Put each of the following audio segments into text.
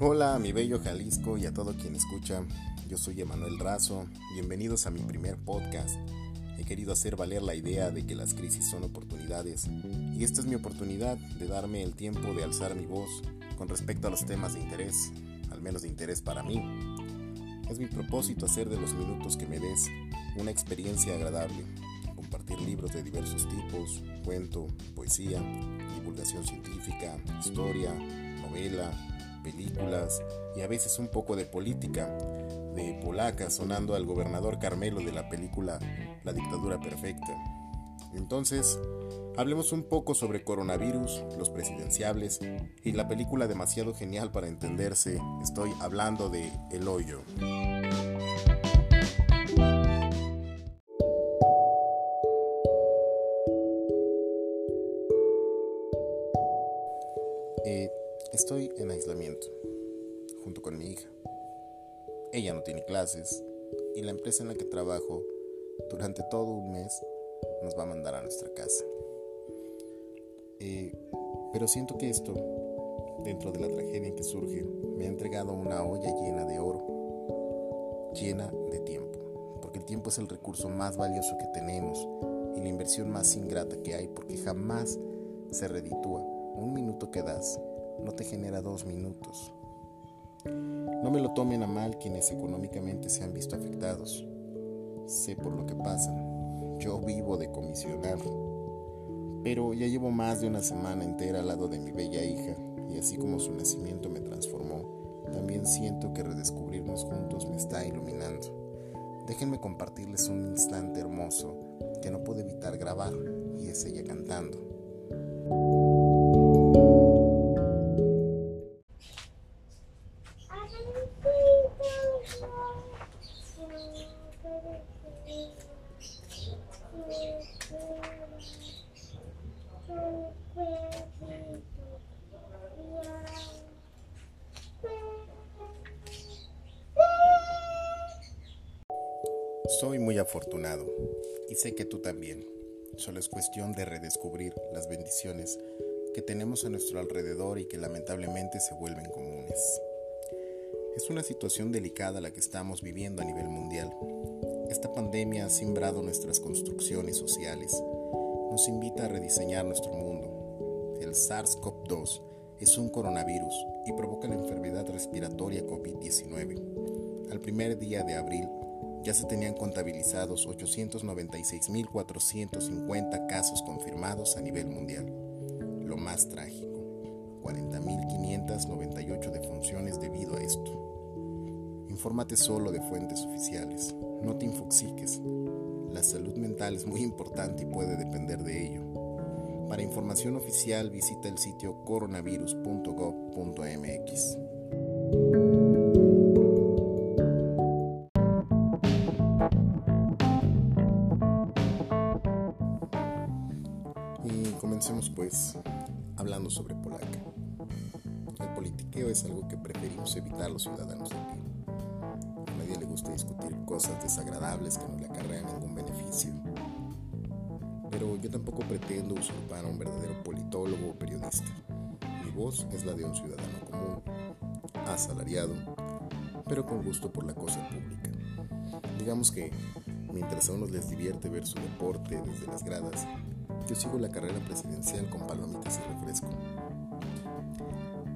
Hola a mi bello Jalisco y a todo quien escucha. Yo soy Emanuel Razo. Bienvenidos a mi primer podcast. He querido hacer valer la idea de que las crisis son oportunidades y esta es mi oportunidad de darme el tiempo de alzar mi voz con respecto a los temas de interés, al menos de interés para mí. Es mi propósito hacer de los minutos que me des una experiencia agradable, compartir libros de diversos tipos, cuento, poesía, divulgación científica, historia, novela, películas y a veces un poco de política, de polaca sonando al gobernador Carmelo de la película La dictadura perfecta. Entonces, hablemos un poco sobre coronavirus, los presidenciables y la película demasiado genial para entenderse. Estoy hablando de El Hoyo. Y la empresa en la que trabajo durante todo un mes nos va a mandar a nuestra casa. Eh, pero siento que esto, dentro de la tragedia que surge, me ha entregado una olla llena de oro, llena de tiempo, porque el tiempo es el recurso más valioso que tenemos y la inversión más ingrata que hay, porque jamás se reditúa un minuto que das no te genera dos minutos. No me lo tomen a mal quienes económicamente se han visto afectados. Sé por lo que pasan. Yo vivo de comisionar. Pero ya llevo más de una semana entera al lado de mi bella hija y así como su nacimiento me transformó, también siento que redescubrirnos juntos me está iluminando. Déjenme compartirles un instante hermoso que no puedo evitar grabar y es ella cantando. Soy muy afortunado y sé que tú también. Solo es cuestión de redescubrir las bendiciones que tenemos a nuestro alrededor y que lamentablemente se vuelven comunes. Es una situación delicada la que estamos viviendo a nivel mundial. Esta pandemia ha simbrado nuestras construcciones sociales, nos invita a rediseñar nuestro mundo. El SARS-CoV-2 es un coronavirus y provoca la enfermedad respiratoria COVID-19. Al primer día de abril ya se tenían contabilizados 896.450 casos confirmados a nivel mundial. Lo más trágico, 40.598 defunciones debido a esto. Infórmate solo de fuentes oficiales, no te infoxiques. La salud mental es muy importante y puede depender de ello. Para información oficial visita el sitio coronavirus.gov.mx. Y comencemos pues hablando sobre polaca. El politiqueo es algo que preferimos evitar los ciudadanos de aquí. A nadie le gusta discutir cosas desagradables que no le acarrean ningún beneficio. Pero yo tampoco pretendo usurpar a un verdadero politólogo o periodista. Mi voz es la de un ciudadano común, asalariado, pero con gusto por la cosa pública. Digamos que mientras a unos les divierte ver su deporte desde las gradas, yo sigo la carrera presidencial con palomitas y refresco.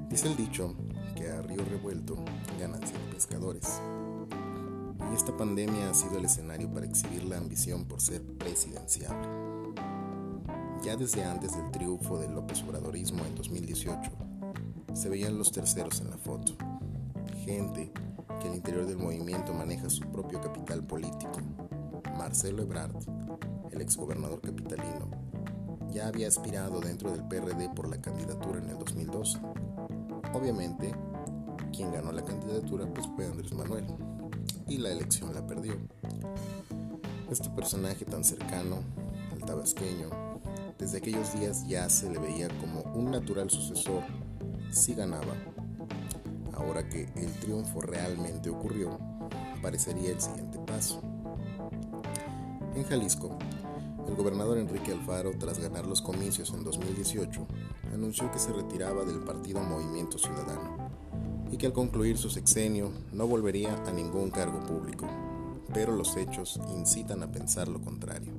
Dice el dicho que a río revuelto ganan siete pescadores. Y esta pandemia ha sido el escenario para exhibir la ambición por ser presidenciable. Ya desde antes del triunfo del López Obradorismo en 2018, se veían los terceros en la foto. Gente que al interior del movimiento maneja su propio capital político. Marcelo Ebrard, el exgobernador capitalino, ya había aspirado dentro del PRD por la candidatura en el 2012. Obviamente, quien ganó la candidatura pues fue Andrés Manuel y la elección la perdió. Este personaje tan cercano al tabasqueño, desde aquellos días ya se le veía como un natural sucesor si ganaba. Ahora que el triunfo realmente ocurrió, parecería el siguiente paso. En Jalisco, el gobernador Enrique Alfaro, tras ganar los comicios en 2018, anunció que se retiraba del partido Movimiento Ciudadano y que al concluir su sexenio no volvería a ningún cargo público, pero los hechos incitan a pensar lo contrario.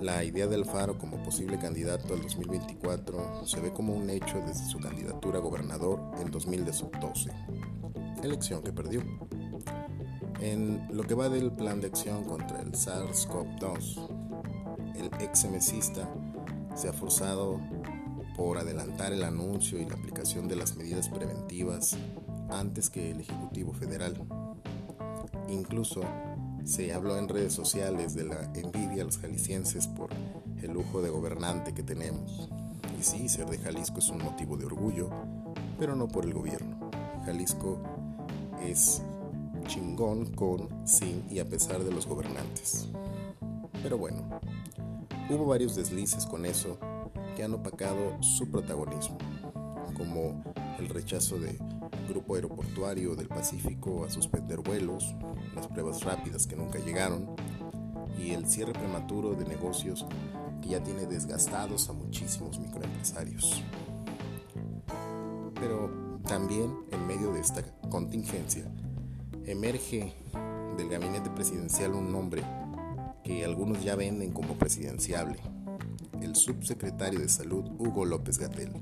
La idea de Alfaro como posible candidato al 2024 se ve como un hecho desde su candidatura a gobernador en 2012, elección que perdió. En lo que va del plan de acción contra el SARS-CoV-2, el ex mesista se ha forzado por adelantar el anuncio y la aplicación de las medidas preventivas antes que el Ejecutivo Federal. Incluso se habló en redes sociales de la envidia a los jaliscienses por el lujo de gobernante que tenemos. Y sí, ser de Jalisco es un motivo de orgullo, pero no por el gobierno. Jalisco es chingón con, sin y a pesar de los gobernantes. Pero bueno, hubo varios deslices con eso que han opacado su protagonismo, como el rechazo de Grupo Aeroportuario del Pacífico a suspender vuelos, las pruebas rápidas que nunca llegaron y el cierre prematuro de negocios que ya tiene desgastados a muchísimos microempresarios. Pero también en medio de esta contingencia emerge del gabinete presidencial un nombre que algunos ya venden como presidenciable, el subsecretario de Salud Hugo López Gatel.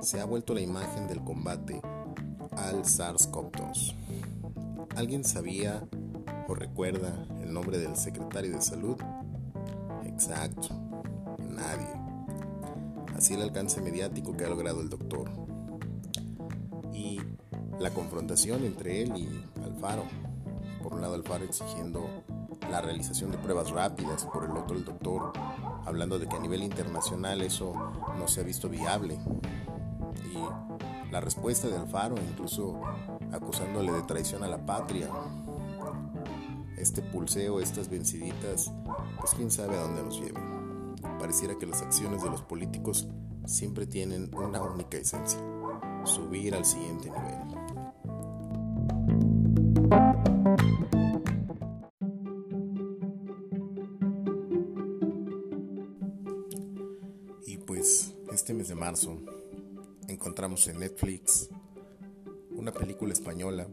Se ha vuelto la imagen del combate al SARS-CoV-2. ¿Alguien sabía o recuerda el nombre del secretario de Salud? Exacto, nadie. Así el alcance mediático que ha logrado el doctor. Y la confrontación entre él y Alfaro. Por un lado Alfaro exigiendo la realización de pruebas rápidas, por el otro el doctor hablando de que a nivel internacional eso no se ha visto viable. Y la respuesta de Alfaro, incluso acusándole de traición a la patria. Este pulseo, estas venciditas, pues quién sabe a dónde nos lleven. Pareciera que las acciones de los políticos siempre tienen una única esencia, subir al siguiente nivel. Marzo encontramos en Netflix una película española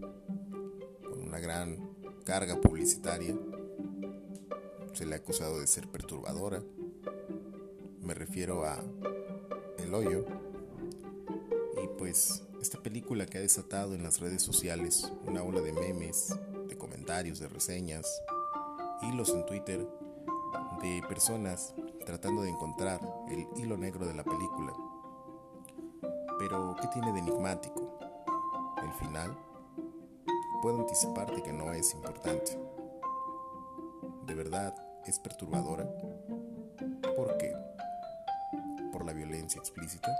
con una gran carga publicitaria. Se le ha acusado de ser perturbadora. Me refiero a El Hoyo. Y pues esta película que ha desatado en las redes sociales una ola de memes, de comentarios, de reseñas, hilos en Twitter de personas tratando de encontrar el hilo negro de la película. Pero, ¿qué tiene de enigmático? El final. Puedo anticiparte que no es importante. De verdad, es perturbadora. ¿Por qué? ¿Por la violencia explícita?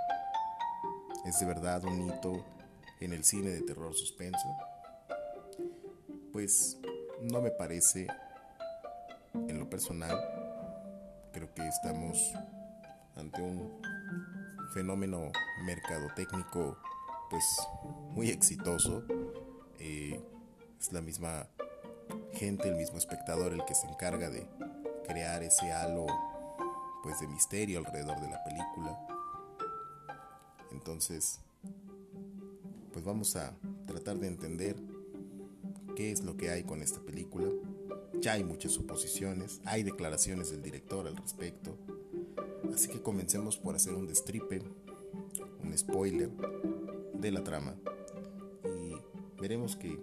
¿Es de verdad un hito en el cine de terror suspenso? Pues no me parece, en lo personal, creo que estamos ante un fenómeno mercadotécnico pues muy exitoso. Eh, es la misma gente, el mismo espectador el que se encarga de crear ese halo pues de misterio alrededor de la película. Entonces, pues vamos a tratar de entender qué es lo que hay con esta película. Ya hay muchas suposiciones, hay declaraciones del director al respecto. Así que comencemos por hacer un destripe, un spoiler de la trama y veremos que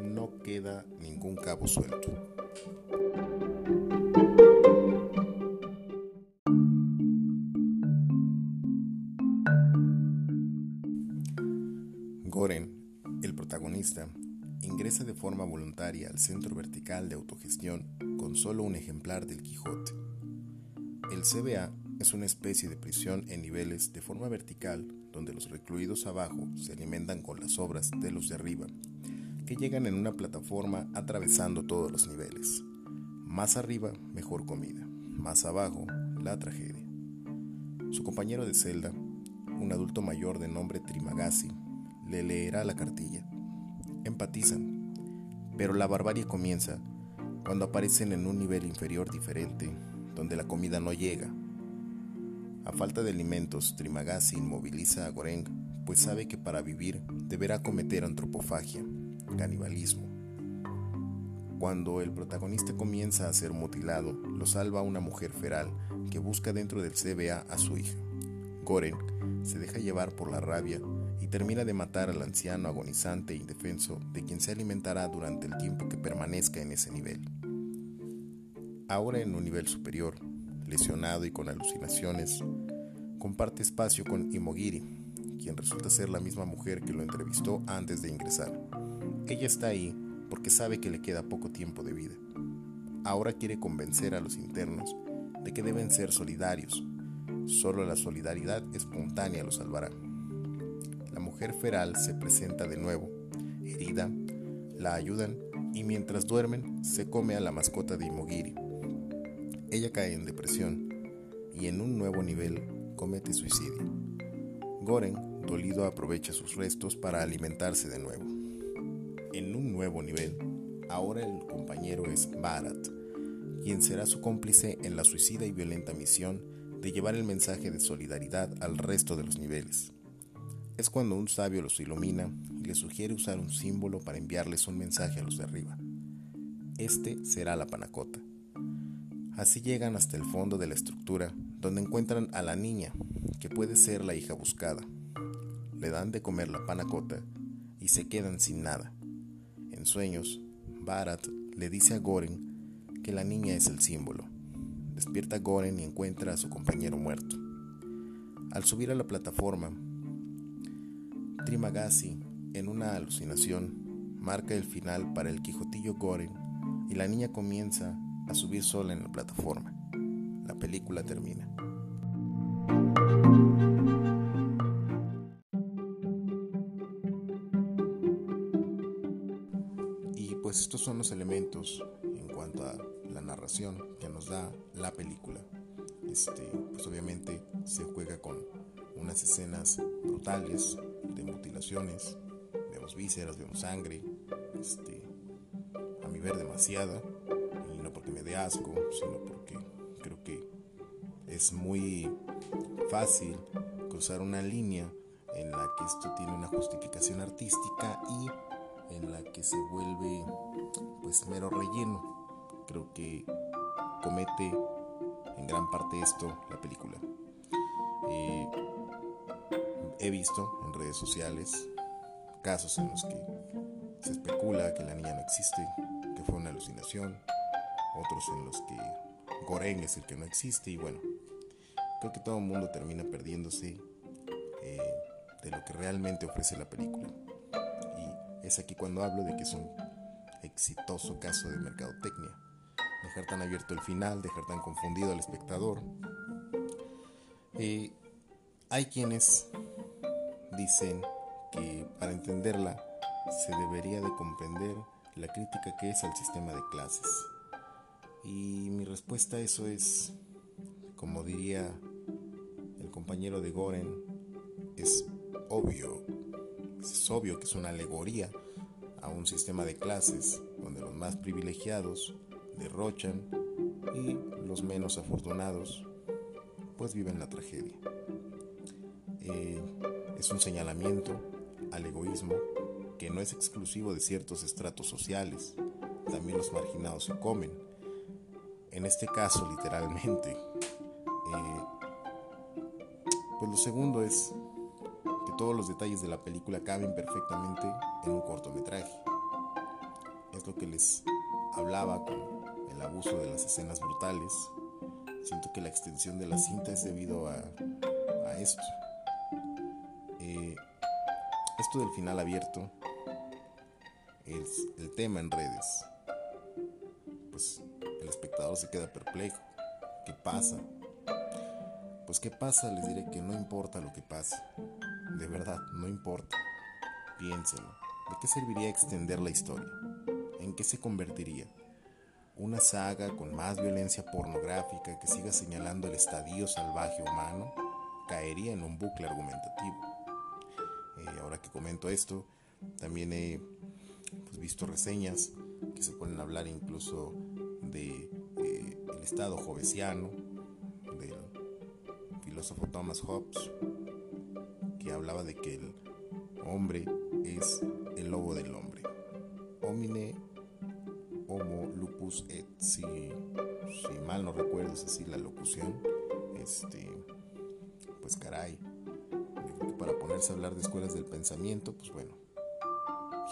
no queda ningún cabo suelto. Goren, el protagonista, ingresa de forma voluntaria al Centro Vertical de Autogestión con solo un ejemplar del Quijote. El CBA es una especie de prisión en niveles de forma vertical donde los recluidos abajo se alimentan con las obras de los de arriba, que llegan en una plataforma atravesando todos los niveles. Más arriba, mejor comida. Más abajo, la tragedia. Su compañero de celda, un adulto mayor de nombre Trimagasi, le leerá la cartilla empatizan, pero la barbarie comienza cuando aparecen en un nivel inferior diferente, donde la comida no llega. A falta de alimentos, Trimagasi inmoviliza a Goreng, pues sabe que para vivir deberá cometer antropofagia, canibalismo. Cuando el protagonista comienza a ser mutilado, lo salva una mujer feral que busca dentro del CBA a su hija. Goren se deja llevar por la rabia y termina de matar al anciano agonizante e indefenso de quien se alimentará durante el tiempo que permanezca en ese nivel. Ahora en un nivel superior, lesionado y con alucinaciones, comparte espacio con Imogiri, quien resulta ser la misma mujer que lo entrevistó antes de ingresar. Ella está ahí porque sabe que le queda poco tiempo de vida. Ahora quiere convencer a los internos de que deben ser solidarios. Solo la solidaridad espontánea los salvará. La mujer feral se presenta de nuevo, herida, la ayudan y mientras duermen se come a la mascota de Imogiri. Ella cae en depresión y en un nuevo nivel comete suicidio. Goren, dolido, aprovecha sus restos para alimentarse de nuevo. En un nuevo nivel, ahora el compañero es Barat, quien será su cómplice en la suicida y violenta misión de llevar el mensaje de solidaridad al resto de los niveles. Es cuando un sabio los ilumina y les sugiere usar un símbolo para enviarles un mensaje a los de arriba. Este será la panacota. Así llegan hasta el fondo de la estructura, donde encuentran a la niña, que puede ser la hija buscada. Le dan de comer la panacota y se quedan sin nada. En sueños, Barat le dice a Goren que la niña es el símbolo. Despierta Goren y encuentra a su compañero muerto. Al subir a la plataforma, Trimagasi, en una alucinación, marca el final para el Quijotillo Goren y la niña comienza a subir sola en la plataforma. La película termina. Y pues estos son los elementos en cuanto a la narración que nos da la película. Este, pues obviamente se juega con unas escenas brutales de mutilaciones, vemos vísceras, vemos sangre, este, a mi ver demasiada, porque me dé asco, sino porque creo que es muy fácil cruzar una línea en la que esto tiene una justificación artística y en la que se vuelve pues mero relleno. Creo que comete en gran parte esto la película. Eh, he visto en redes sociales casos en los que se especula que la niña no existe, que fue una alucinación, otros en los que Goren es el que no existe y bueno, creo que todo el mundo termina perdiéndose eh, de lo que realmente ofrece la película. Y es aquí cuando hablo de que es un exitoso caso de mercadotecnia. Dejar tan abierto el final, dejar tan confundido al espectador. Hay quienes dicen que para entenderla se debería de comprender la crítica que es al sistema de clases. Y mi respuesta a eso es, como diría el compañero de Goren, es obvio, es obvio que es una alegoría a un sistema de clases donde los más privilegiados derrochan y los menos afortunados pues viven la tragedia. Eh, es un señalamiento al egoísmo que no es exclusivo de ciertos estratos sociales, también los marginados se comen en este caso literalmente. Eh, pues lo segundo es que todos los detalles de la película caben perfectamente en un cortometraje. Es lo que les hablaba con el abuso de las escenas brutales. Siento que la extensión de la cinta es debido a, esto. Eh, esto del final abierto es el tema en redes. Espectador se queda perplejo. ¿Qué pasa? Pues ¿qué pasa? Les diré que no importa lo que pase. De verdad, no importa. Piénsenlo. ¿De qué serviría extender la historia? ¿En qué se convertiría? ¿Una saga con más violencia pornográfica que siga señalando el estadio salvaje humano? Caería en un bucle argumentativo. Eh, ahora que comento esto, también he pues, visto reseñas que se pueden hablar incluso de eh, estado jovesiano del filósofo Thomas Hobbes que hablaba de que el hombre es el lobo del hombre. Homine homo lupus et si, si mal no recuerdo es así la locución este pues caray para ponerse a hablar de escuelas del pensamiento pues bueno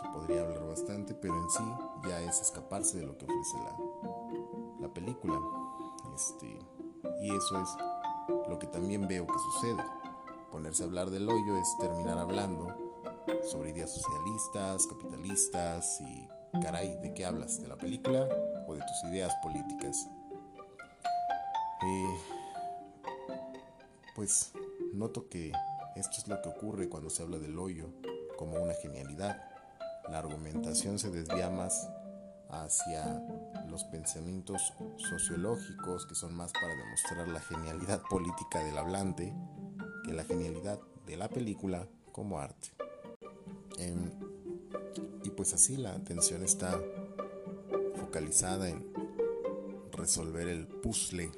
se podría hablar bastante pero en sí ya es escaparse de lo que ofrece la película este y eso es lo que también veo que sucede ponerse a hablar del hoyo es terminar hablando sobre ideas socialistas capitalistas y Caray, ¿de qué hablas? ¿De la película o de tus ideas políticas? Eh, pues noto que esto es lo que ocurre cuando se habla del hoyo como una genialidad. La argumentación se desvía más hacia los pensamientos sociológicos que son más para demostrar la genialidad política del hablante que la genialidad de la película como arte. Em, pues así la atención está focalizada en resolver el puzzle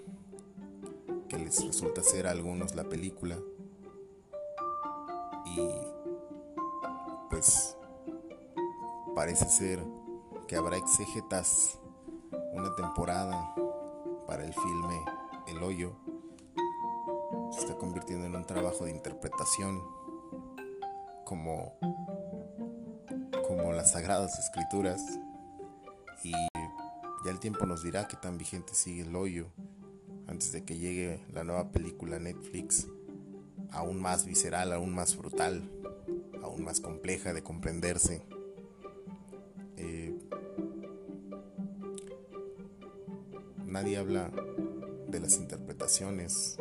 que les resulta ser a algunos la película y pues parece ser que habrá exégetas una temporada para el filme El Hoyo se está convirtiendo en un trabajo de interpretación como como las sagradas escrituras y ya el tiempo nos dirá que tan vigente sigue el hoyo antes de que llegue la nueva película Netflix aún más visceral, aún más brutal, aún más compleja de comprenderse. Eh, nadie habla de las interpretaciones,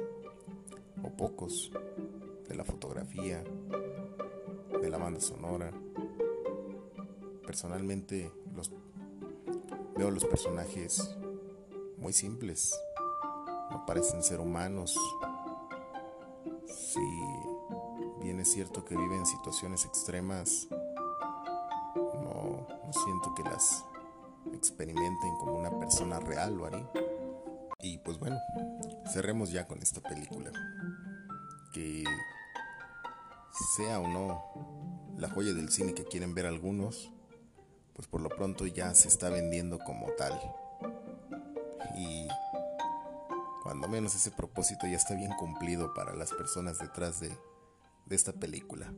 o pocos, de la fotografía, de la banda sonora. Personalmente los veo los personajes muy simples, no parecen ser humanos. Si bien es cierto que viven situaciones extremas, no, no siento que las experimenten como una persona real, lo haré. Y pues bueno, cerremos ya con esta película. Que sea o no la joya del cine que quieren ver algunos, pues por lo pronto ya se está vendiendo como tal. Y cuando menos ese propósito ya está bien cumplido para las personas detrás de, esta película.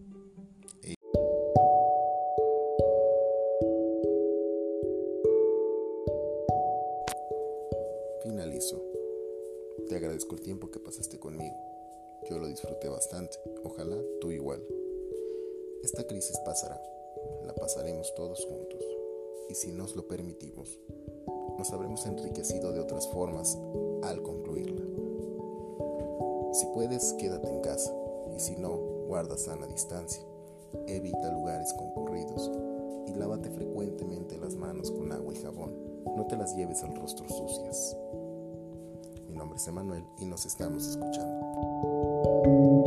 Te agradezco el tiempo que pasaste conmigo. Yo lo disfruté bastante. Ojalá tú igual. Esta crisis pasará. La pasaremos todos juntos y si nos lo permitimos, nos habremos enriquecido de otras formas al concluirla. Si puedes, quédate en casa y si no, guarda sana distancia. Evita lugares concurridos y lávate frecuentemente las manos con agua y jabón. No te las lleves al rostro sucias nombre es Emanuel y nos estamos escuchando.